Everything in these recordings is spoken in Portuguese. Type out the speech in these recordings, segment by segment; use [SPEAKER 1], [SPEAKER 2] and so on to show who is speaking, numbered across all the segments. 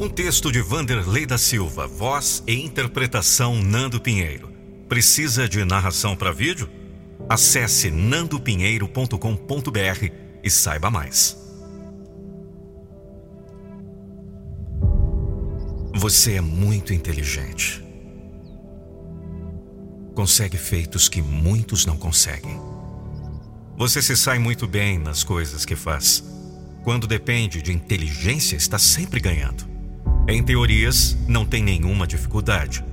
[SPEAKER 1] Um texto de Vanderlei da Silva, voz e interpretação Nando Pinheiro. Precisa de narração para vídeo? Acesse nandopinheiro.com.br e saiba mais. Você é muito inteligente. Consegue feitos que muitos não conseguem. Você se sai muito bem nas coisas que faz. Quando depende de inteligência, está sempre ganhando. Em teorias, não tem nenhuma dificuldade.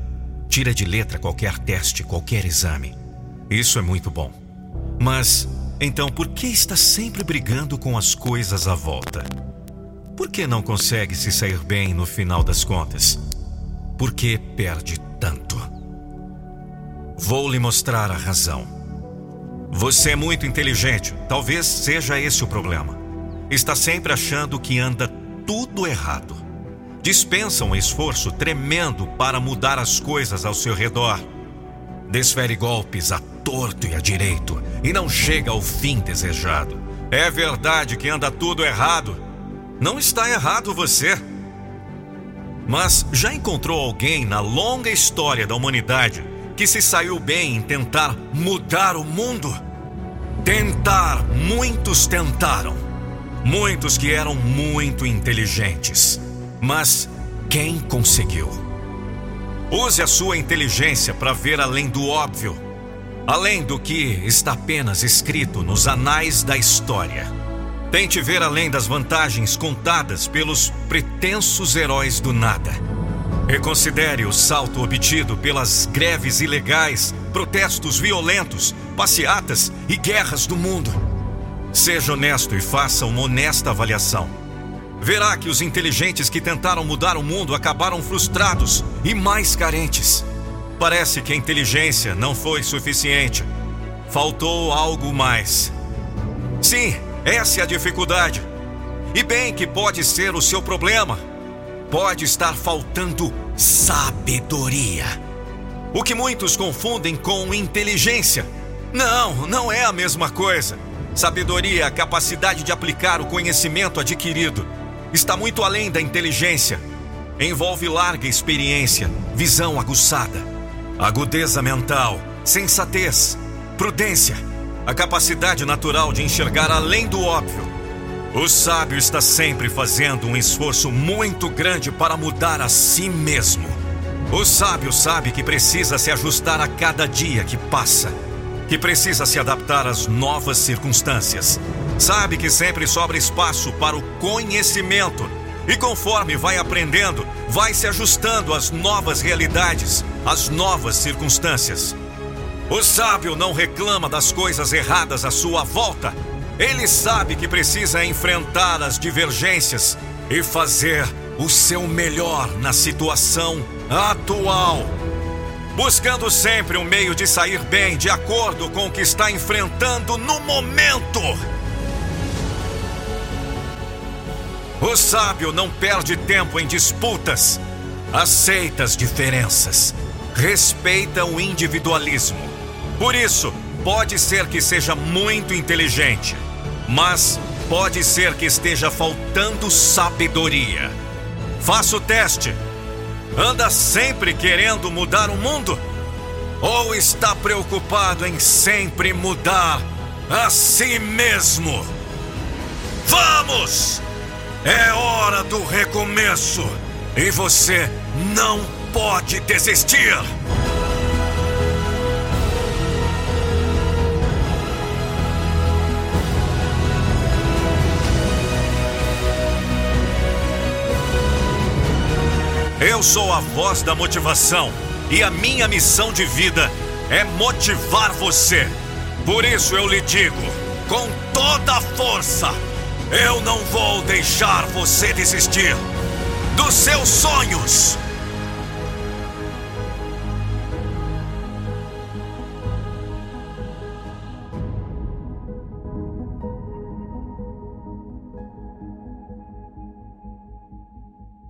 [SPEAKER 1] Tira de letra qualquer teste, qualquer exame. Isso é muito bom. Mas, então, por que está sempre brigando com as coisas à volta? Por que não consegue se sair bem no final das contas? Por que perde tanto? Vou lhe mostrar a razão. Você é muito inteligente, talvez seja esse o problema. Está sempre achando que anda tudo errado. Dispensa um esforço tremendo para mudar as coisas ao seu redor. Desfere golpes a torto e a direito e não chega ao fim desejado. É verdade que anda tudo errado. Não está errado você. Mas já encontrou alguém na longa história da humanidade que se saiu bem em tentar mudar o mundo? Tentar, muitos tentaram. Muitos que eram muito inteligentes. Mas quem conseguiu? Use a sua inteligência para ver além do óbvio, além do que está apenas escrito nos anais da história. Tente ver além das vantagens contadas pelos pretensos heróis do nada Reconsidere o salto obtido pelas greves ilegais, protestos violentos, passeatas e guerras do mundo. Seja honesto e faça uma honesta avaliação. Verá que os inteligentes que tentaram mudar o mundo acabaram frustrados e mais carentes. Parece que a inteligência não foi suficiente. Faltou algo mais. Sim, essa é a dificuldade. E bem que pode ser o seu problema pode estar faltando sabedoria. O que muitos confundem com inteligência. Não, não é a mesma coisa. Sabedoria é a capacidade de aplicar o conhecimento adquirido. Está muito além da inteligência. Envolve larga experiência, visão aguçada, agudeza mental, sensatez, prudência, a capacidade natural de enxergar além do óbvio o sábio está sempre fazendo um esforço muito grande para mudar a si mesmo. O sábio sabe que precisa se ajustar a cada dia que passa, que precisa se adaptar às novas circunstâncias. Sabe que sempre sobra espaço para o conhecimento e conforme vai aprendendo, vai se ajustando às novas realidades, às novas circunstâncias. O sábio não reclama das coisas erradas à sua volta ele sabe que precisa enfrentar as divergências e fazer o seu melhor na situação atual. Buscando sempre um meio de sair bem de acordo com o que está enfrentando no momento. O sábio não perde tempo em disputas, aceita as diferenças, respeita o individualismo. Por isso, pode ser que seja muito inteligente, mas pode ser que esteja faltando sabedoria. Faça o teste. Anda sempre querendo mudar o mundo? Ou está preocupado em sempre mudar a si mesmo? Vamos! É hora do recomeço e você não pode desistir! Eu sou a voz da motivação e a minha missão de vida é motivar você. Por isso eu lhe digo, com toda a força, eu não vou deixar você desistir.
[SPEAKER 2] dos seus sonhos.